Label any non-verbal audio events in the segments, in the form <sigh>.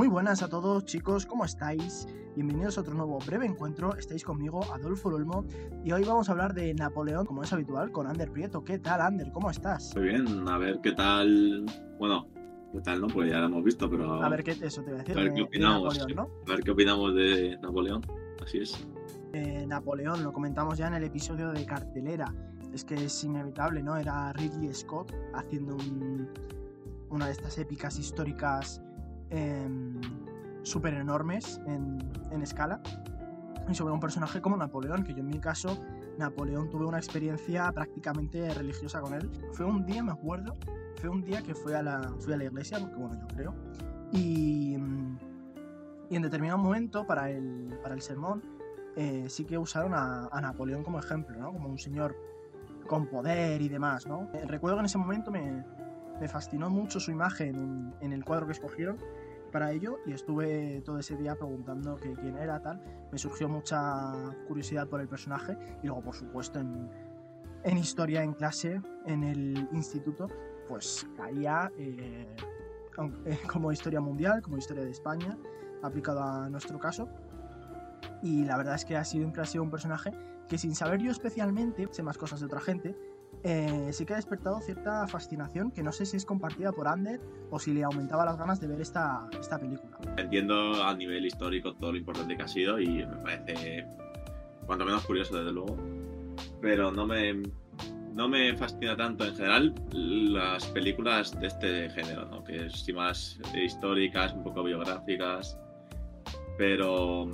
Muy buenas a todos chicos, ¿cómo estáis? Bienvenidos a otro nuevo breve encuentro. Estáis conmigo, Adolfo Olmo, y hoy vamos a hablar de Napoleón, como es habitual, con Ander Prieto. ¿Qué tal, Ander? ¿Cómo estás? Muy bien, a ver qué tal. Bueno, qué tal, ¿no? Pues ya lo hemos visto, pero. A ver qué eso te voy a decir. a ver de- qué de opinamos. Napoleón, ¿no? A ver qué opinamos de Napoleón. Así es. Eh, Napoleón, lo comentamos ya en el episodio de cartelera. Es que es inevitable, ¿no? Era Ridley Scott haciendo un- una de estas épicas históricas súper enormes en, en escala. Y sobre un personaje como Napoleón, que yo en mi caso, Napoleón tuve una experiencia prácticamente religiosa con él. Fue un día, me acuerdo, fue un día que fui a la, fui a la iglesia, porque bueno, yo creo. Y, y en determinado momento, para el, para el sermón, eh, sí que usaron a, a Napoleón como ejemplo, ¿no? Como un señor con poder y demás, ¿no? Eh, recuerdo que en ese momento me, me fascinó mucho su imagen en, en el cuadro que escogieron para ello y estuve todo ese día preguntando que quién era, tal. Me surgió mucha curiosidad por el personaje y luego, por supuesto, en, en historia en clase, en el instituto, pues caía eh, eh, <laughs> como historia mundial, como historia de España, aplicado a nuestro caso. Y la verdad es que ha sido, siempre ha sido un personaje que sin saber yo especialmente, sé más cosas de otra gente, eh, sí que ha despertado cierta fascinación que no sé si es compartida por Ander o si le aumentaba las ganas de ver esta, esta película. Entiendo a nivel histórico todo lo importante que ha sido y me parece cuanto menos curioso, desde luego. Pero no me, no me fascina tanto en general las películas de este género, ¿no? que es sí más históricas, un poco biográficas. Pero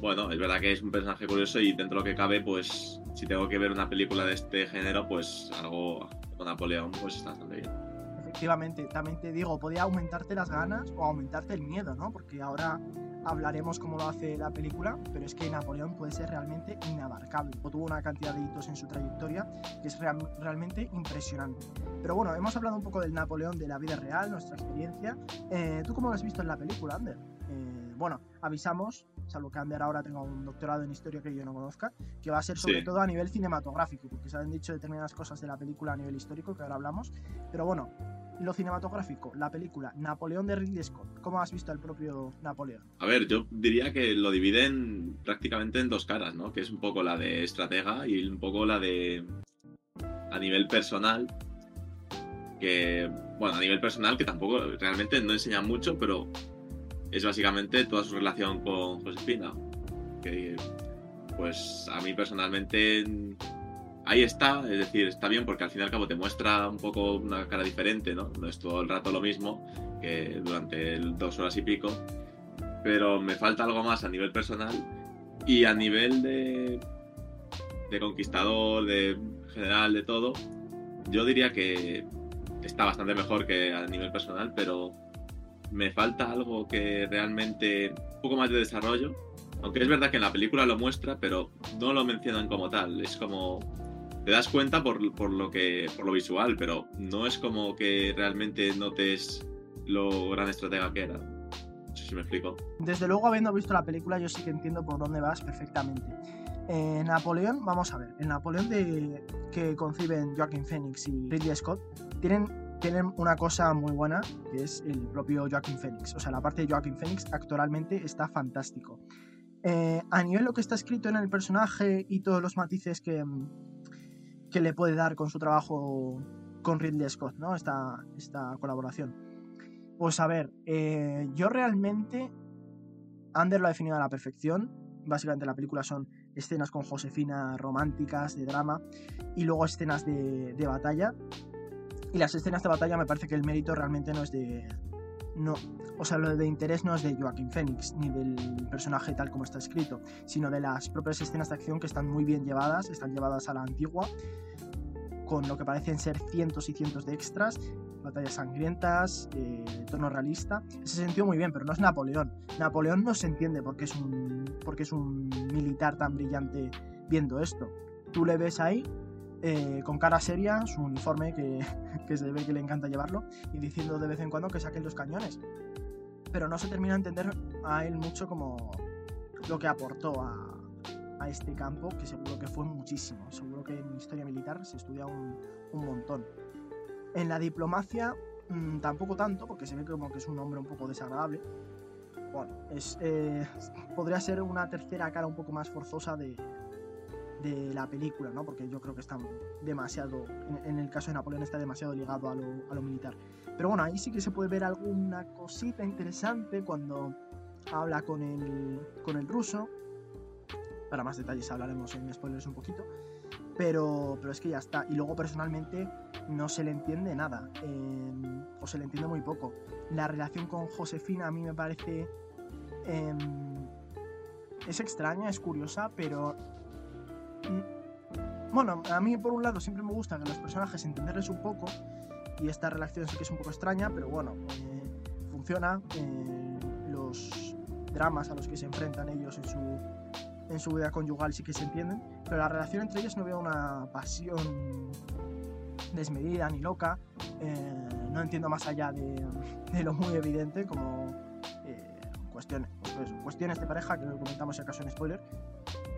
bueno, es verdad que es un personaje curioso y dentro de lo que cabe, pues si tengo que ver una película de este género, pues algo con Napoleón, pues está bastante bien. Efectivamente, también te digo, podía aumentarte las ganas o aumentarte el miedo, ¿no? Porque ahora hablaremos cómo lo hace la película, pero es que Napoleón puede ser realmente inabarcable. Tuvo una cantidad de hitos en su trayectoria que es real- realmente impresionante. Pero bueno, hemos hablado un poco del Napoleón de la vida real, nuestra experiencia. Eh, ¿Tú cómo lo has visto en la película, Ander? Eh, bueno, avisamos, salvo que Ander ahora tenga un doctorado en historia que yo no conozca, que va a ser sobre Sí. todo a nivel cinematográfico, porque se han dicho determinadas cosas de la película a nivel histórico, que ahora hablamos. Pero bueno, lo cinematográfico, la película Napoleón de Ridley Scott, ¿cómo has visto el propio Napoleón? A ver, yo diría que lo dividen prácticamente en dos caras, ¿no? Que es un poco la de estratega y un poco la de a nivel personal. Que, bueno, a nivel personal que tampoco realmente no enseña mucho, pero es básicamente toda su relación con Josefina. Que, pues a mí personalmente ahí está, es decir, está bien porque al fin y al cabo te muestra un poco una cara diferente, ¿no? No es todo el rato lo mismo que durante dos horas y pico pero me falta algo más a nivel personal y a nivel de, de conquistador, de general, de todo, yo diría que está bastante mejor que a nivel personal, pero me falta algo que realmente, un poco más de desarrollo, aunque es verdad que en la película lo muestra, pero no lo mencionan como tal, es como... Te das cuenta por, por lo que por lo visual, pero no es como que realmente notes lo gran estratega que era. No sé si me explico. Desde luego, habiendo visto la película, yo sí que entiendo por dónde vas perfectamente. Eh, Napoleón, vamos a ver, el Napoleón de, que conciben Joaquin Phoenix y Ridley Scott tienen, tienen una cosa muy buena, que es el propio Joaquin Phoenix. O sea, la parte de Joaquin Phoenix actoralmente está fantástico. Eh, a nivel lo que está escrito en el personaje y todos los matices que, que le puede dar con su trabajo con Ridley Scott, ¿no? Esta, esta colaboración. Pues a ver, eh, yo realmente Ander lo ha definido a la perfección. Básicamente la película son escenas con Josefina románticas, de drama, y luego escenas de, de batalla. Y las escenas de batalla me parece que el mérito realmente no es de... No, o sea, lo de interés no es de Joaquin Phoenix, ni del personaje tal como está escrito, sino de las propias escenas de acción que están muy bien llevadas, están llevadas a la antigua, con lo que parecen ser cientos y cientos de extras, batallas sangrientas, eh, tono realista. Se sintió muy bien, pero no es Napoleón. Napoleón no se entiende porque es un, porque es un militar tan brillante viendo esto. Tú le ves ahí, eh, con cara seria, su uniforme, que, <laughs> que se ve que le encanta llevarlo, y diciendo de vez en cuando que saquen los cañones. Pero no se termina de entender a él mucho como lo que aportó a, a este campo, que seguro que fue muchísimo. Seguro que en historia militar se estudia un, un montón. En la diplomacia mmm, tampoco tanto, porque se ve como que es un hombre un poco desagradable. bueno, es, eh, podría ser una tercera cara un poco más forzosa de, de la película, ¿no? Porque yo creo que está demasiado, en, el caso de Napoleón está demasiado ligado a lo, militar. Pero bueno, ahí sí que se puede ver alguna cosita interesante cuando habla con el, con el ruso. Para más detalles hablaremos en spoilers un poquito. Pero, pero es que ya está. Y luego personalmente no se le entiende nada. Eh, o se le entiende muy poco. La relación con Josefina a mí me parece... Eh, es extraña, es curiosa, pero bueno, a mí por un lado siempre me gusta que los personajes entenderles un poco y esta relación sí que es un poco extraña, pero bueno, eh, funciona. Eh, los dramas a los que se enfrentan ellos en su, en su vida conyugal sí que se entienden, pero la relación entre ellos no veo una pasión desmedida ni loca. Eh, no entiendo más allá de, <laughs> de, lo muy evidente como cuestiones, pues, cuestiones de pareja que comentamos si acaso en spoiler.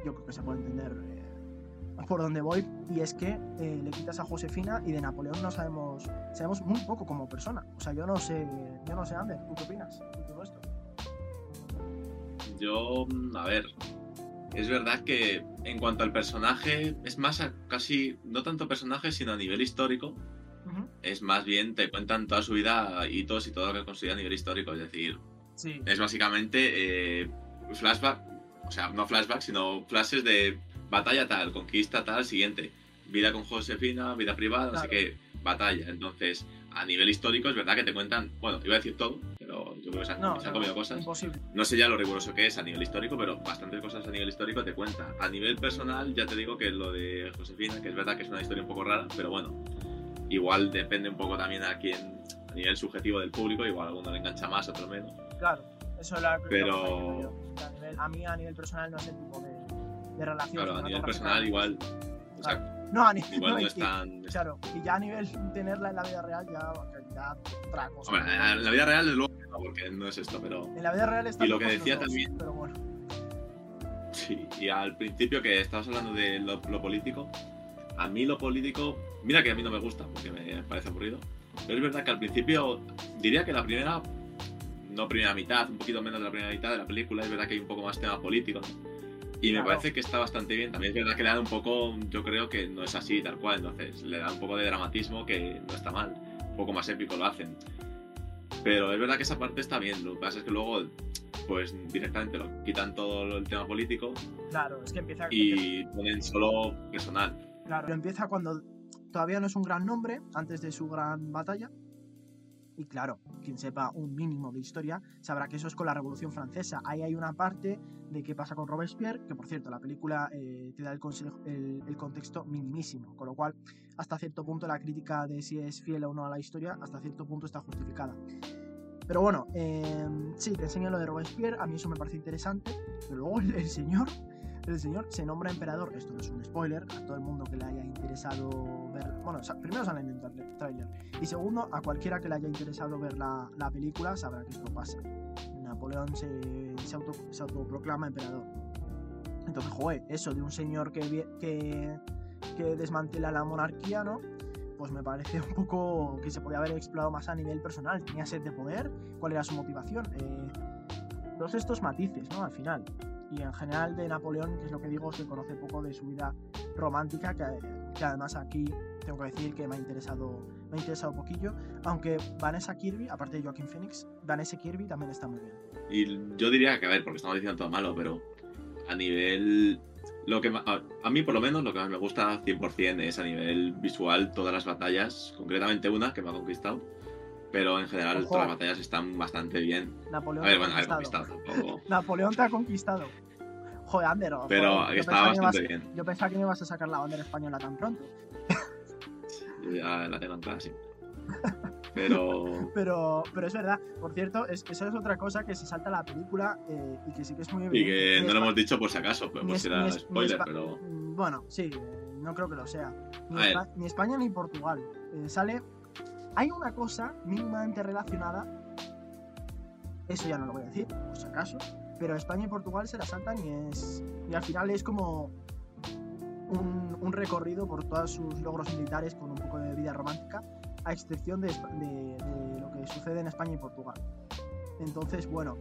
Yo creo que se puede entender por donde voy y es que eh, le quitas a Josefina y de Napoleón no sabemos sabemos muy poco como persona o sea yo no sé yo no sé Ander ¿tú qué opinas de todo esto? Yo mm, a ver es verdad que en cuanto al personaje es más a casi no tanto personaje sino a nivel histórico uh -huh. es más bien te cuentan toda su vida hitos y todo lo que considera a nivel histórico es decir sí. es básicamente eh, flashback o sea no flashback sino flashes de batalla tal, conquista tal, siguiente. Vida con Josefina, vida privada, claro. sé qué, batalla. Entonces, a nivel histórico es verdad que te cuentan, bueno, iba a decir todo, pero yo creo que se han, no, se han comido cosas. Imposible. No sé ya lo riguroso que es a nivel histórico, pero bastantes cosas a nivel histórico te cuenta. A nivel personal, ya te digo que lo de Josefina, que es verdad que es una historia un poco rara, pero bueno, igual depende un poco también a quién, a nivel subjetivo del público, igual a alguno le engancha más, otro menos. Claro, eso es la Pero... a, nivel, a mí a nivel personal no es el tipo de de relación. Claro, a nivel personal igual. O sea, claro. No, a nivel, igual no, y, es tan. Claro, y ya a nivel tenerla en la vida real, ya, ya otra cosa. Hombre, en la vida real, desde luego, no, porque no es esto, pero. En la vida real está Y lo que decía dos, también. Pero bueno. Sí, y al principio que estabas hablando de lo, lo, político, a mí lo político. Mira que a mí no me gusta, porque me parece aburrido. Pero es verdad que al principio, diría que la primera. No primera mitad, un poquito menos de la primera mitad de la película, es verdad que hay un poco más tema político, ¿no? Y me Claro. parece que está bastante bien. También es verdad que le da un poco, yo creo que no es así tal cual, entonces le da un poco de dramatismo que no está mal. Un poco más épico lo hacen. Pero es verdad que esa parte está bien. Lo que pasa es que luego, pues directamente lo quitan todo el tema político Claro, es que empieza. y ponen solo personal. Claro, pero empieza cuando todavía no es un gran nombre, antes de su gran batalla. Y claro, quien sepa un mínimo de historia sabrá que eso es con la Revolución Francesa. Ahí hay una parte de qué pasa con Robespierre, que por cierto, la película eh, te da el, contexto minimísimo, con lo cual hasta cierto punto la crítica de si es fiel o no a la historia, hasta cierto punto está justificada. Pero bueno, eh, sí, te enseño lo de Robespierre, a mí eso me parece interesante, pero luego el señor el señor se nombra emperador. Esto no es un spoiler, a todo el mundo que le haya interesado ver. Bueno, primero sale en el trailer. Y segundo, a cualquiera que le haya interesado ver la, la película sabrá que esto pasa. Napoleón se, se, auto, se autoproclama emperador. Entonces, joder, eso de un señor que, que, que desmantela la monarquía, ¿no? Pues me parece un poco que se podía haber explorado más a nivel personal. Tenía sed de poder, cuál era su motivación. Eh, todos estos matices, ¿no? Al final y en general de Napoleón, que es lo que digo, se conoce poco de su vida romántica, que, que, además aquí tengo que decir que me ha interesado me ha interesado poquillo, aunque Vanessa Kirby, aparte de Joaquin Phoenix, Vanessa Kirby también está muy bien. Y yo diría que, a ver, porque estamos diciendo todo malo, pero a nivel... Lo que a, a mí por lo menos lo que más me gusta 100% es a nivel visual todas las batallas, concretamente una que me ha conquistado, pero en general Ojo. todas las batallas están bastante bien. Napoleón a ver, bueno, te ha a ver, conquistado tampoco. <laughs> Napoleón te ha conquistado. Joder, Ander. Pero joder, está bastante ibas, bien. Yo pensaba que no ibas a sacar la bandera española tan pronto. ya la tengo sí. Pero... <laughs> pero... pero es verdad. Por cierto, es, eso es otra cosa que se salta la película eh, y que sí que es muy evidente. Y que no lo hemos dicho por si acaso, pues, pues era es, spoiler, pero... Bueno, sí, no creo que lo sea. Ni, Espa ni España ni Portugal. Eh, sale... Hay una cosa mínimamente relacionada, eso ya no lo voy a decir, por si acaso, pero España y Portugal se la saltan y es... Y al final es como un, recorrido por todos sus logros militares con un poco de vida romántica a excepción de, lo que sucede en España y Portugal. Entonces, bueno,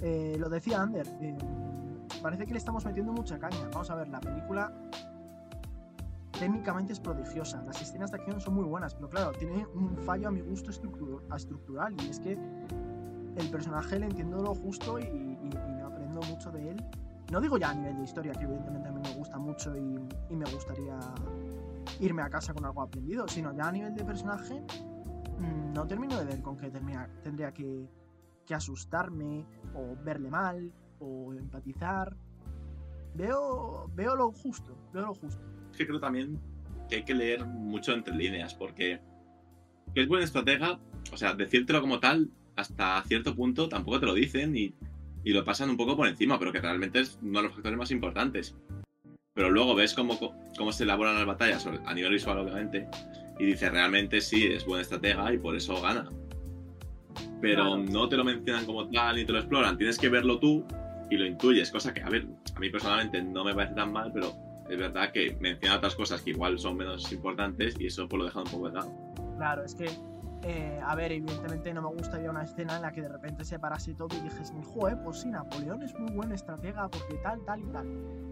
Eh, lo decía Ander, eh, parece que le estamos metiendo mucha caña. Vamos a ver, la película técnicamente es prodigiosa, las escenas de acción son muy buenas, pero claro, tiene un fallo a mi gusto estructural y es que el personaje le entiendo lo justo y, y, no aprendo mucho de él. No digo ya a nivel de historia, que evidentemente a mí me gusta mucho y, y me gustaría irme a casa con algo aprendido, sino ya a nivel de personaje mm, no termino de ver con qué tendría que, que asustarme o verle mal o empatizar. Veo, veo lo justo, veo lo justo. Que creo también que hay que leer mucho entre líneas, porque que es buen estratega, o sea, decírtelo como tal, hasta cierto punto tampoco te lo dicen y, y, lo pasan un poco por encima, pero que realmente es uno de los factores más importantes. Pero luego ves cómo, cómo se elaboran las batallas a nivel visual, obviamente, y dices, realmente sí, es buen estratega y por eso gana. Pero no te lo mencionan como tal ni te lo exploran, tienes que verlo tú y lo intuyes, cosa que, a ver, a mí personalmente no me parece tan mal, pero es verdad que menciona otras cosas que igual son menos importantes y eso pues lo deja un poco de lado. Claro, es que, eh, a ver, evidentemente no me gustaría una escena en la que de repente se parase todo y dijes, joder, pues sí, Napoleón es muy buen estratega porque tal, tal y tal.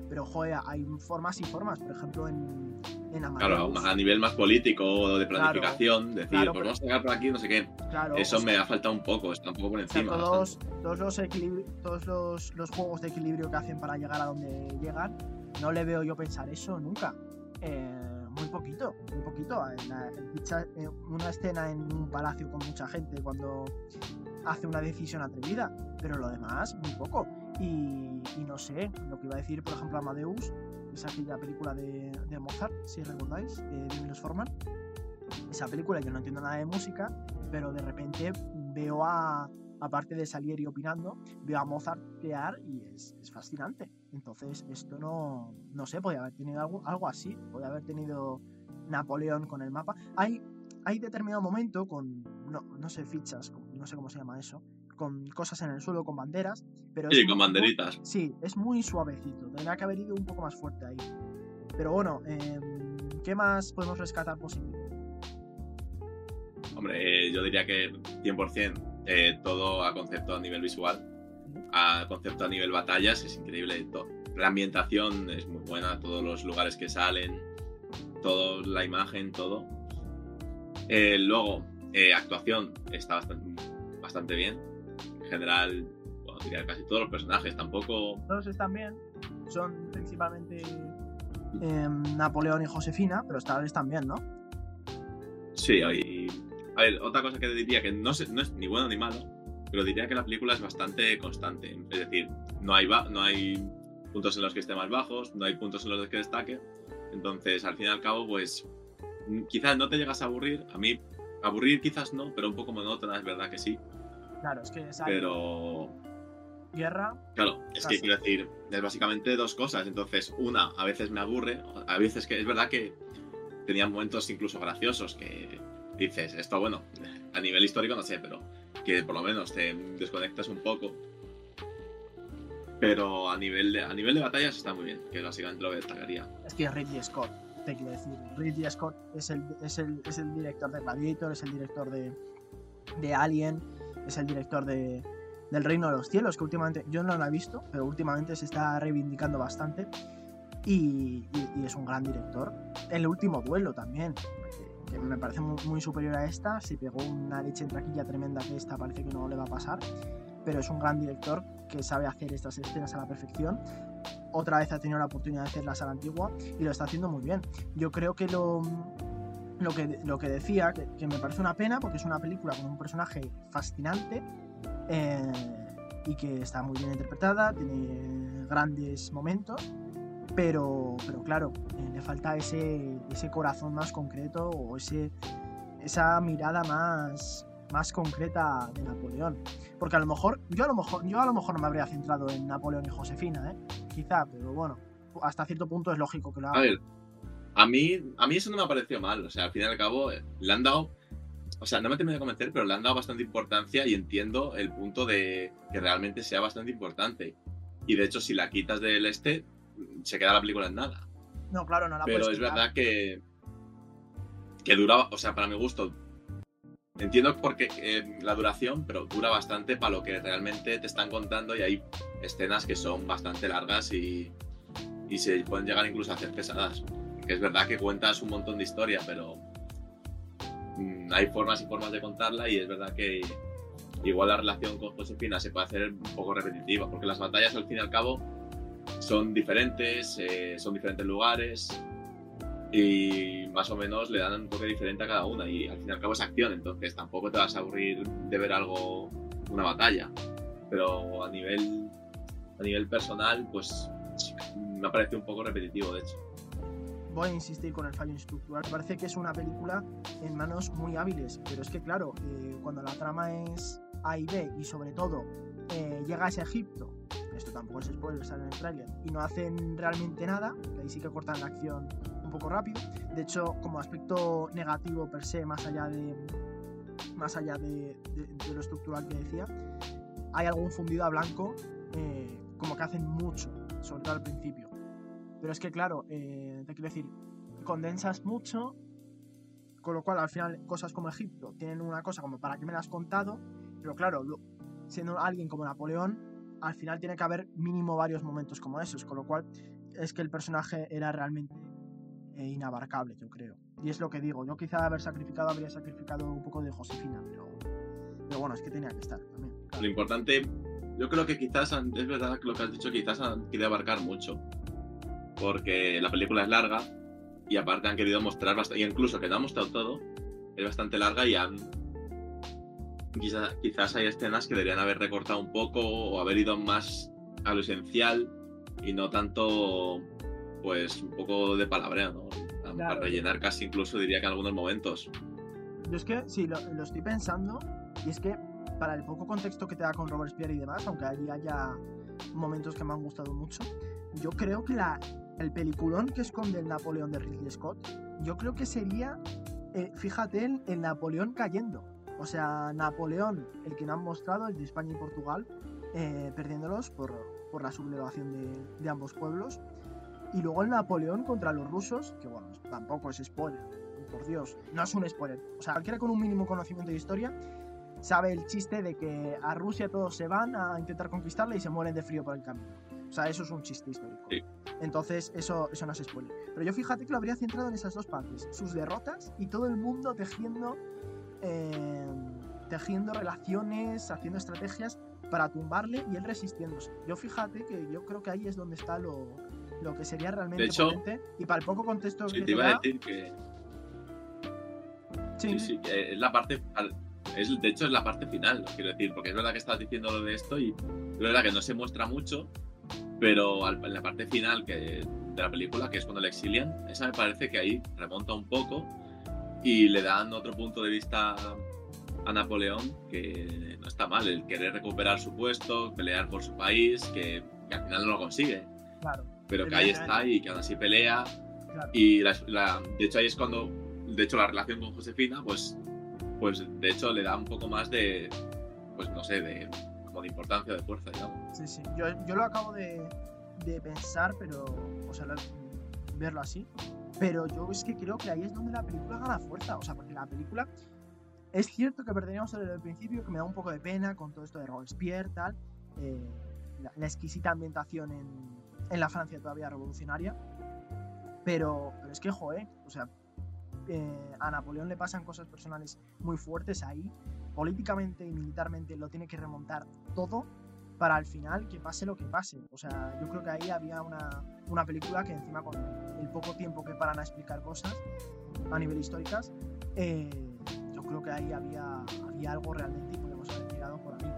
Pero, joder, hay formas y formas, por ejemplo, en, en Amadeus. Claro, a nivel más político o de planificación, decir, pues vamos a sacar por aquí, no sé qué. Eso me ha faltado un poco, está un poco por encima. todos, todos, los, todos los, los juegos de equilibrio que hacen para llegar a donde llegan, no le veo yo pensar eso nunca. Eh, muy poquito, muy poquito. Una escena en un palacio con mucha gente cuando hace una decisión atrevida, pero lo demás, muy poco. Y, no sé, lo que iba a decir, por ejemplo, Amadeus, es aquella película de, Mozart, si recordáis, de Milos Forman. Esa película yo no entiendo nada de música, pero de repente veo a, aparte de Salieri opinando, veo a Mozart crear y es, es fascinante. Entonces, esto no, no sé, podría haber tenido algo, algo así, podría haber tenido Napoleón con el mapa. Hay, hay determinado momento con, no, no sé, fichas, no sé cómo se llama eso, con cosas en el suelo, con banderas, pero... Sí, con banderitas. sí, es muy suavecito, tendría que haber ido un poco más fuerte ahí. Pero bueno, eh, ¿qué más podemos rescatar positivo? Hombre, yo diría que 100% eh, todo a concepto a nivel visual, a concepto a nivel batallas, es increíble. La ambientación es muy buena, todos los lugares que salen, todo, la imagen, todo. Eh, luego, actuación está bastante, bastante bien. En general, bueno, diría casi todos los personajes, tampoco... Todos están bien, son principalmente Napoleón y Josefina, pero están bien, ¿no? Sí, hay a ver, otra cosa que diría que no, no es ni bueno ni malo, pero diría que la película es bastante constante. Es decir, no hay, no hay puntos en los que esté más bajos, no hay puntos en los que destaque. Entonces, al fin y al cabo, pues quizás no te llegas a aburrir. A mí, aburrir quizás no, pero un poco monótona, es verdad que sí. Claro, es que es Pero. Guerra. Claro, es que quiero decir, es básicamente dos cosas. Entonces, una, a veces me aburre, a veces que es verdad que tenía momentos incluso graciosos que dices, esto bueno, a nivel histórico no sé, pero que por lo menos te desconectas un poco. Pero a nivel de, a nivel de batallas está muy bien, que básicamente lo destacaría. Es que Ridley Scott, te quiero decir, Ridley Scott es el, es el, es el director de Gladiator, es el director de, de Alien, es el director de, del Reino de los Cielos, que últimamente yo no lo he visto, pero últimamente se está reivindicando bastante. Y, y, y, es un gran director. El último duelo también que me parece muy, superior a esta. Se pegó una leche en traquilla tremenda que esta parece que no le va a pasar. Pero es un gran director que sabe hacer estas escenas a la perfección. Otra vez ha tenido la oportunidad de hacerlas a la antigua y lo está haciendo muy bien. Yo creo que lo, lo, que, lo que decía, que, me parece una pena porque es una película con un personaje fascinante eh, y que está muy bien interpretada, tiene grandes momentos pero, pero claro, eh, le falta ese, ese corazón más concreto o ese, esa mirada más, más concreta de Napoleón. Porque a lo mejor, yo a lo mejor, yo a lo mejor no me habría centrado en Napoleón y Josefina, ¿eh? quizá, pero bueno, hasta cierto punto es lógico que lo haga. A ver, a mí, a mí eso no me ha parecido mal, o sea, al fin y al cabo eh, le han dado, o sea, no me termino de convencer, pero le han dado bastante importancia y entiendo el punto de que realmente sea bastante importante. Y de hecho, si la quitas del este, se queda la película en nada. No, claro, no la Pero es verdad que, que duraba, o sea, para mi gusto, entiendo porque eh, la duración, pero dura bastante para lo que realmente te están contando y hay escenas que son bastante largas y, y se pueden llegar incluso a hacer pesadas. Que es verdad que cuentas un montón de historia, pero mm, hay formas y formas de contarla y es verdad que igual la relación con Josefina se puede hacer un poco repetitiva, porque las batallas al fin y al cabo son diferentes, eh, son diferentes lugares y más o menos le dan un toque diferente a cada una y al fin y al cabo es acción, entonces tampoco te vas a aburrir de ver algo, una batalla, pero a nivel, a nivel personal pues me parece un poco repetitivo de hecho voy a insistir con el fallo estructural. Parece que es una película en manos muy hábiles, pero es que claro, eh, cuando la trama es A y B y sobre todo eh, llega a Egipto, esto tampoco es spoiler, sale en el trailer, y no hacen realmente nada, ahí sí que cortan la acción un poco rápido. De hecho, como aspecto negativo per se, más allá de, más allá de, lo estructural que decía, hay algún fundido a blanco, eh, como que hacen mucho, sobre todo al principio pero es que, claro, eh, te quiero decir, condensas mucho, con lo cual al final cosas como Egipto tienen una cosa como para qué me la has contado, pero claro, siendo alguien como Napoleón, al final tiene que haber mínimo varios momentos como esos, con lo cual es que el personaje era realmente eh, inabarcable, yo creo. Y es lo que digo, yo quizá haber sacrificado habría sacrificado un poco de Josefina, pero, bueno, es que tenía que estar también. Lo importante, yo creo que quizás, es verdad lo que has dicho, quizás han querido abarcar mucho porque la película es larga y aparte han querido mostrar bastante, y incluso que no han mostrado todo, es bastante larga y han... Quizás, hay escenas que deberían haber recortado un poco o haber ido más a lo esencial y no tanto, pues, un poco de palabrea, ¿no? Para rellenar casi incluso diría que en algunos momentos. Yo es que, sí, lo, lo estoy pensando y es que para el poco contexto que te da con Robespierre y demás, aunque ahí haya momentos que me han gustado mucho, yo creo que la, el peliculón que esconde el Napoleón de Ridley Scott, yo creo que sería, eh, fíjate, el, el, Napoleón cayendo. O sea, Napoleón, el que nos han mostrado, el de España y Portugal, eh, perdiéndolos por, por la sublevación de, de, ambos pueblos. Y luego el Napoleón contra los rusos, que bueno, tampoco es spoiler, por Dios, no es un spoiler. O sea, cualquiera con un mínimo conocimiento de historia sabe el chiste de que a Rusia todos se van a intentar conquistarle y se mueren de frío por el camino. O sea, eso es un chiste histórico. Entonces, eso, eso no es spoiler. Pero yo fíjate que lo habría centrado en esas dos partes. Sus derrotas y todo el mundo tejiendo, eh, tejiendo relaciones, haciendo estrategias para tumbarle y él resistiéndose. Yo fíjate que yo creo que ahí es donde está lo, lo que sería realmente de hecho, Y para el poco contexto sí, que te iba a decir que... Sí, sí, que es la parte... Es, de hecho, es la parte final, quiero decir, porque es verdad que estás diciendo lo de esto y es verdad que no se muestra mucho, pero en la parte final que, de la película, que es cuando le exilian, esa me parece que ahí remonta un poco y le dan otro punto de vista a Napoleón que no está mal, el querer recuperar su puesto, pelear por su país, que, al final no lo consigue. Claro. Pero que ahí está y que aún así pelea. Y la, de hecho ahí es cuando, de hecho la relación con Josefina, pues, pues de hecho le da un poco más de, pues no sé, de de importancia, de fuerza, digamos. Sí, sí. Yo, yo lo acabo de, de, pensar, pero. O sea, verlo así. Pero yo es que creo que ahí es donde la película gana fuerza. O sea, porque la película. Es cierto que perderíamos desde el principio, que me da un poco de pena con todo esto de Robespierre, tal. Eh, la, exquisita ambientación en, en, la Francia todavía revolucionaria. Pero, pero es que, joder, o sea, eh, a Napoleón le pasan cosas personales muy fuertes ahí políticamente y militarmente lo tiene que remontar todo para al final que pase lo que pase. O sea, yo creo que ahí había una, una película que encima con el poco tiempo que paran a explicar cosas a nivel históricas, eh, yo creo que ahí había, había algo realmente y podemos haber llegado por ahí.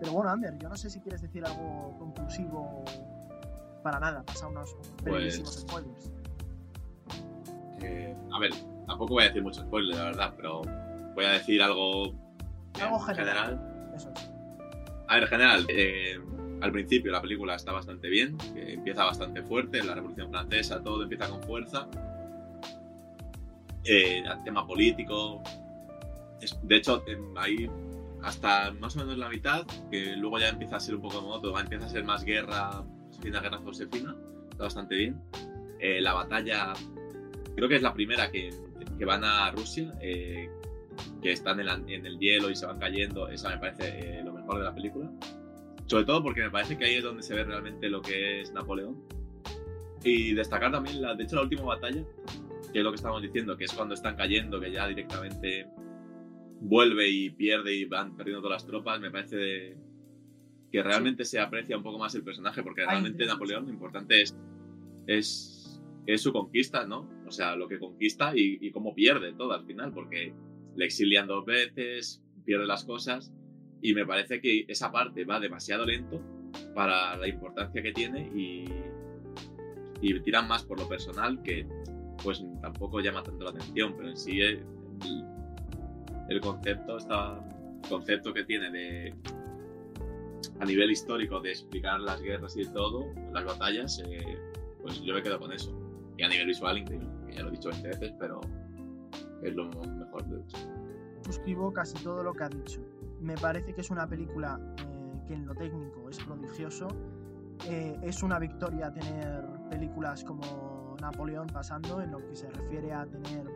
Pero bueno, Ander, yo no sé si quieres decir algo conclusivo para nada, pasa unos brevísimos pues, spoilers. Eh, a ver, tampoco voy a decir muchos spoilers, la verdad, pero voy a decir algo algo general. Eso A ver, general, eh, al principio la película está bastante bien, que empieza bastante fuerte, la Revolución Francesa, todo empieza con fuerza. Eh, el tema político. de hecho, ahí hasta más o menos la mitad, que luego ya empieza a ser un poco modo, empieza a ser más guerra, Josefina, guerra Josefina, está bastante bien. Eh, la batalla, creo que es la primera que, que van a Rusia, que están en, el hielo y se van cayendo, esa me parece eh, mejor de la película. Sobre todo porque me parece que ahí es donde se ve realmente lo que es Napoleón. Y destacar también, la, de hecho, la última batalla, que es lo que estamos diciendo, que es cuando están cayendo, que ya directamente vuelve y pierde y van perdiendo todas las tropas, me parece que realmente se aprecia un poco más el personaje, porque realmente Napoleón lo importante es, es, es su conquista, ¿no? O sea, lo que conquista y, y cómo pierde todo al final, porque le exilian dos veces, pierde las cosas, y me parece que esa parte va demasiado lento para la importancia que tiene y, y tiran más por lo personal que pues tampoco llama tanto la atención, pero en sí el, el concepto está concepto que tiene de a nivel histórico de explicar las guerras y todo, las batallas, eh, pues yo me quedo con eso. Y a nivel visual, increíble, ya lo he dicho 20 veces, pero es lo mejor de eso. Suscribo casi todo lo que ha dicho. Me parece que es una película eh, que en lo técnico es prodigioso. Eh, es una victoria tener películas como Napoleón pasando en lo que se refiere a tener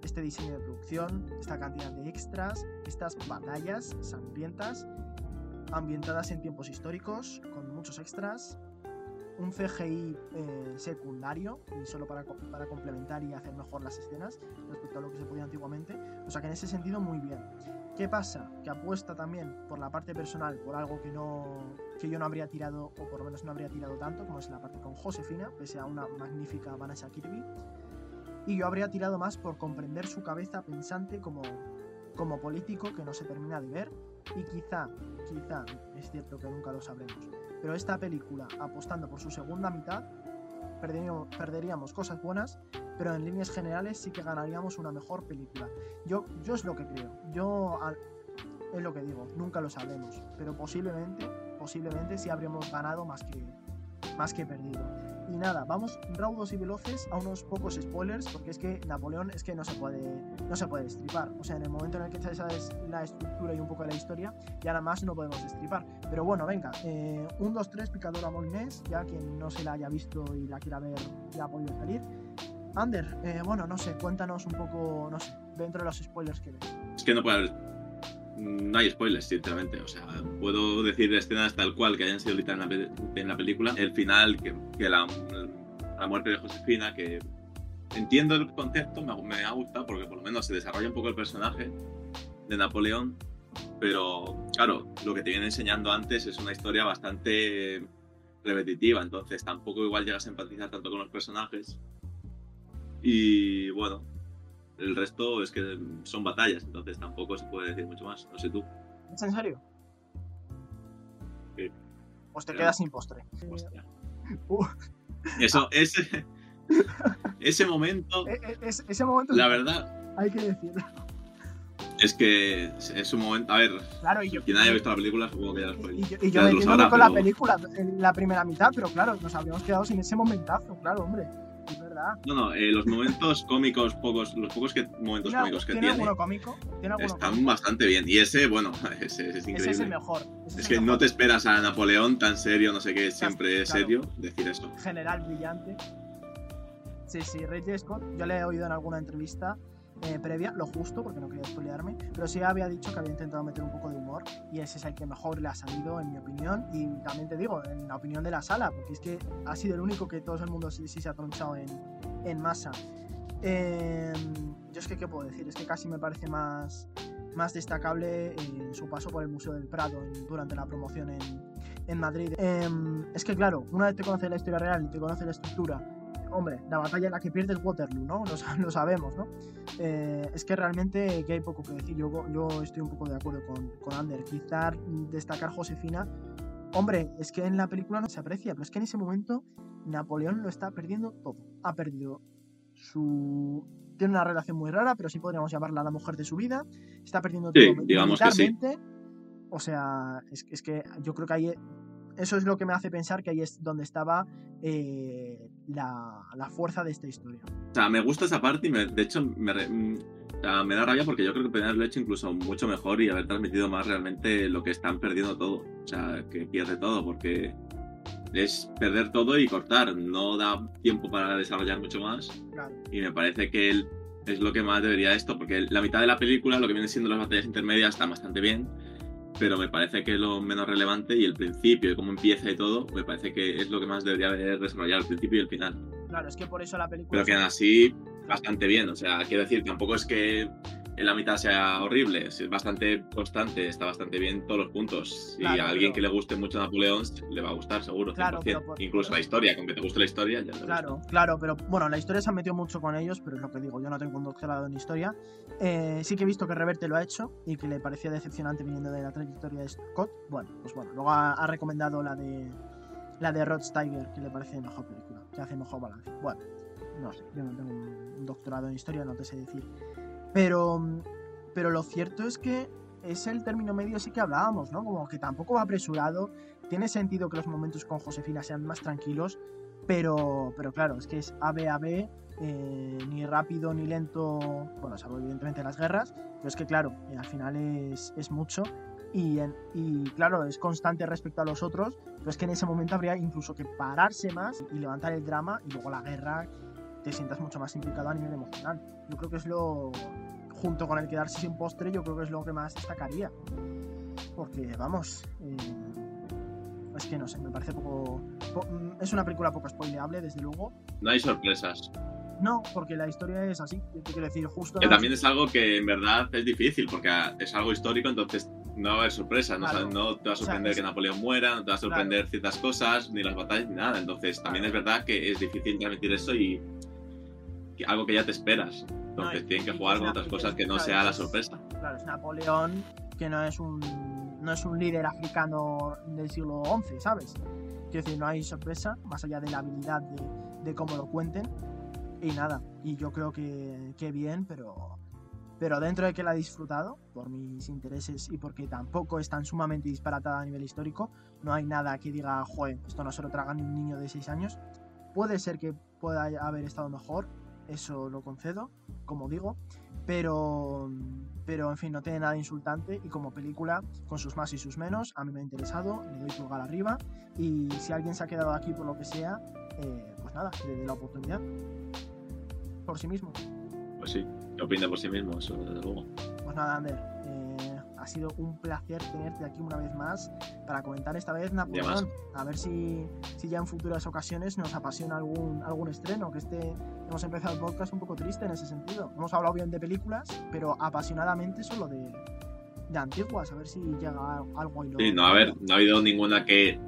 este diseño de producción, esta cantidad de extras, estas batallas sangrientas ambientadas en tiempos históricos, con muchos extras, un CGI eh, secundario, y solo para, para complementar y hacer mejor las escenas respecto a lo que se podía antiguamente. O sea que en ese sentido muy bien. ¿Qué pasa? Que apuesta también por la parte personal, por algo que, no, que yo no habría tirado, o por lo menos no habría tirado tanto, como es la parte con Josefina, pese a una magnífica Vanessa Kirby. Y yo habría tirado más por comprender su cabeza pensante como, como político que no se termina de ver y quizá, quizá, es cierto que nunca lo sabremos, pero esta película, apostando por su segunda mitad, perderíamos, cosas buenas, pero en líneas generales sí que ganaríamos una mejor película. Yo, yo es lo que creo, yo es lo que digo, nunca lo sabremos, pero posiblemente, posiblemente sí habríamos ganado más que, más que perdido. Y nada, vamos raudos y veloces a unos pocos spoilers, porque es que Napoleón es que no se puede, no se puede destripar. O sea, en el momento en el que sabes la estructura y un poco de la historia, ya nada más no podemos destripar. Pero bueno, venga, eh, un, dos, tres, picadora molinés, ya quien no se la haya visto y la quiera ver ya ha podido salir. Ander, eh, bueno, no sé, cuéntanos un poco, no sé, dentro de los spoilers que ves. Es que no puede no hay spoilers, sinceramente. O sea, puedo decir escenas tal cual que hayan sido literalmente en la, película. El final, que, la, muerte de Josefina, que entiendo el concepto, me, ha gustado porque por lo menos se desarrolla un poco el personaje de Napoleón. Pero claro, lo que te viene enseñando antes es una historia bastante repetitiva, entonces tampoco igual llegas a empatizar tanto con los personajes. Y bueno, el resto es que son batallas, entonces tampoco se puede decir mucho más. No sé tú. ¿Es en serio? Pues te quedas sin postre. Uh. <laughs> Eso, ese, <laughs> ese momento. E, e, ese momento. La verdad. Hay que decirlo. Es que es un momento. A ver, claro, y yo, quien haya visto la película, supongo que ya lo Y, y, y yo me entiendo con la película en la primera mitad, pero claro, nos habríamos quedado sin ese momentazo, claro, hombre verdad. No, no, eh, los momentos <laughs> cómicos, pocos, los pocos que, momentos cómicos que tiene. ¿Tiene cómico? están bastante bien. Y ese, bueno, <laughs> ese, es increíble. Ese es el mejor. es, que no te esperas a Napoleón tan serio, no sé qué, siempre serio, decir eso. General brillante. Sí, sí, Ray Scott, yo le he oído en alguna entrevista eh, previa, lo justo, porque no quería spoilearme, pero sí había dicho que había intentado meter un poco de humor y ese es el que mejor le ha salido, en mi opinión, y también te digo, en la opinión de la sala, porque es que ha sido el único que todo el mundo sí, se ha tronchado en, en masa. Em, yo es que, ¿qué puedo decir? Es que casi me parece más, más destacable eh, su paso por el Museo del Prado durante la promoción en, en Madrid. Em, es que, claro, una vez te conoces la historia real y te conoces la estructura hombre, la batalla en la que pierde es Waterloo, ¿no? Lo, sabemos, ¿no? Eh, es que realmente que hay poco que decir. Yo, yo estoy un poco de acuerdo con, con Ander. Quizá destacar Josefina. Hombre, es que en la película no se aprecia, pero es que en ese momento Napoleón lo está perdiendo todo. Ha perdido su. Tiene una relación muy rara, pero sí podríamos llamarla la mujer de su vida. Está perdiendo todo digamos que sí. O sea, es, es que yo creo que ahí eso es lo que me hace pensar que ahí es donde estaba eh, la, fuerza de esta historia. O sea, me gusta esa parte y de hecho me, mm, me da rabia porque yo creo que podrían haberlo hecho incluso mucho mejor y haber transmitido más realmente lo que están perdiendo todo. O sea, que pierde todo porque es perder todo y cortar. No da tiempo para desarrollar mucho más. Y me parece que es lo que más debería esto, porque la mitad de la película, lo que viene siendo las batallas intermedias, está bastante bien, pero me parece que es lo menos relevante y el principio y cómo empieza y todo, me parece que es lo que más debería haber desarrollado el principio y el final. Claro, es que por eso la película. Pero que así bastante bien, o sea, quiero decir, tampoco es que en la mitad sea horrible, es bastante constante, está bastante bien todos los puntos. Y a alguien que le guste mucho Napoleón le va a gustar, seguro, claro, Incluso la historia, con que te guste la historia, ya Claro, claro, pero bueno, la historia se ha metido mucho con ellos, pero es lo que digo, yo no tengo un doctorado en historia. Eh, sí que he visto que Reverte lo ha hecho y que le parecía decepcionante viniendo de la trayectoria de Scott. Bueno, pues bueno, luego ha, recomendado la de la de Rod Steiger, que le parece mejor película, que hace mejor balance. Bueno, no sé, yo no tengo un doctorado en historia, no te sé decir. Pero, pero lo cierto es que es el término medio sí que hablábamos, ¿no? Como que tampoco va apresurado, tiene sentido que los momentos con Josefina sean más tranquilos, pero, pero claro, es que es ABAB, eh, ni rápido ni lento, bueno, salvo evidentemente las guerras, pero es que claro, eh, al final es, es mucho y, y, claro, es constante respecto a los otros, pero es que en ese momento habría incluso que pararse más y levantar el drama y luego la guerra te sientas mucho más implicado a nivel emocional. Yo creo que es lo, junto con el quedarse sin postre, yo creo que es lo que más destacaría. Porque, vamos, eh, es que no sé, me parece poco, Es una película poco spoileable, desde luego. No hay sorpresas. No, porque la historia es así. quiero decir, justo. Que también es algo que en verdad es difícil, porque es algo histórico, entonces no va a haber sorpresas. No, te va a sorprender que Napoleón muera, no te va a sorprender ciertas cosas, ni las batallas, ni nada. Entonces también es verdad que es difícil transmitir eso y algo que ya te esperas. Entonces tienen que jugar con otras cosas que no sea la sorpresa. Claro, es Napoleón, que no es un, no es un líder africano del siglo XI, ¿sabes? Quiero decir, no hay sorpresa, más allá de la habilidad de, de cómo lo cuenten. Y nada, y yo creo que, que bien, pero, pero dentro de que la he disfrutado, por mis intereses y porque tampoco es tan sumamente disparatada a nivel histórico, no hay nada que diga, joder, esto no se lo traga ni un niño de 6 años. Puede ser que pueda haber estado mejor, eso lo concedo, como digo, pero, pero en fin, no tiene nada insultante y como película, con sus más y sus menos, a mí me ha interesado, le doy pulgar arriba y si alguien se ha quedado aquí por lo que sea, eh, pues nada, le doy la oportunidad por sí mismo. Pues sí, opina por sí mismo, eso desde luego. Pues nada, Ander, ha sido un placer tenerte aquí una vez más para comentar esta vez Napoleón. A ver si, si, ya en futuras ocasiones nos apasiona algún, algún estreno, que este hemos empezado el podcast un poco triste en ese sentido. Hemos hablado bien de películas, pero apasionadamente solo de, de antiguas, a ver si llega algo y Sí, no, a ver, no ha habido ninguna que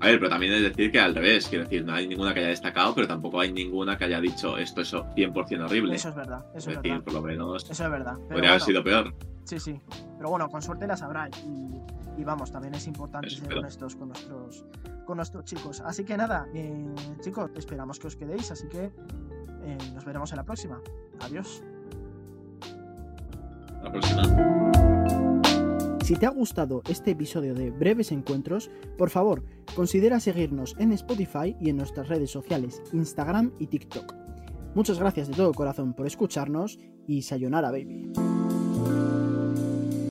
a ver, pero también es decir que al revés, quiero decir, no hay ninguna que haya destacado, pero tampoco hay ninguna que haya dicho esto es 100% horrible. Eso es verdad, eso es, decir, verdad. por lo menos. Eso es verdad. podría haber sido peor. Sí, sí. Pero bueno, con suerte las habrá. Y, vamos, también es importante ser honestos con nuestros, con nuestros chicos. Así que nada, eh, chicos, esperamos que os quedéis. Así que eh, nos veremos en la próxima. Adiós. La próxima. Si te ha gustado este episodio de Breves Encuentros, por favor, considera seguirnos en Spotify y en nuestras redes sociales, Instagram y TikTok. Muchas gracias de todo corazón por escucharnos y sayonara baby.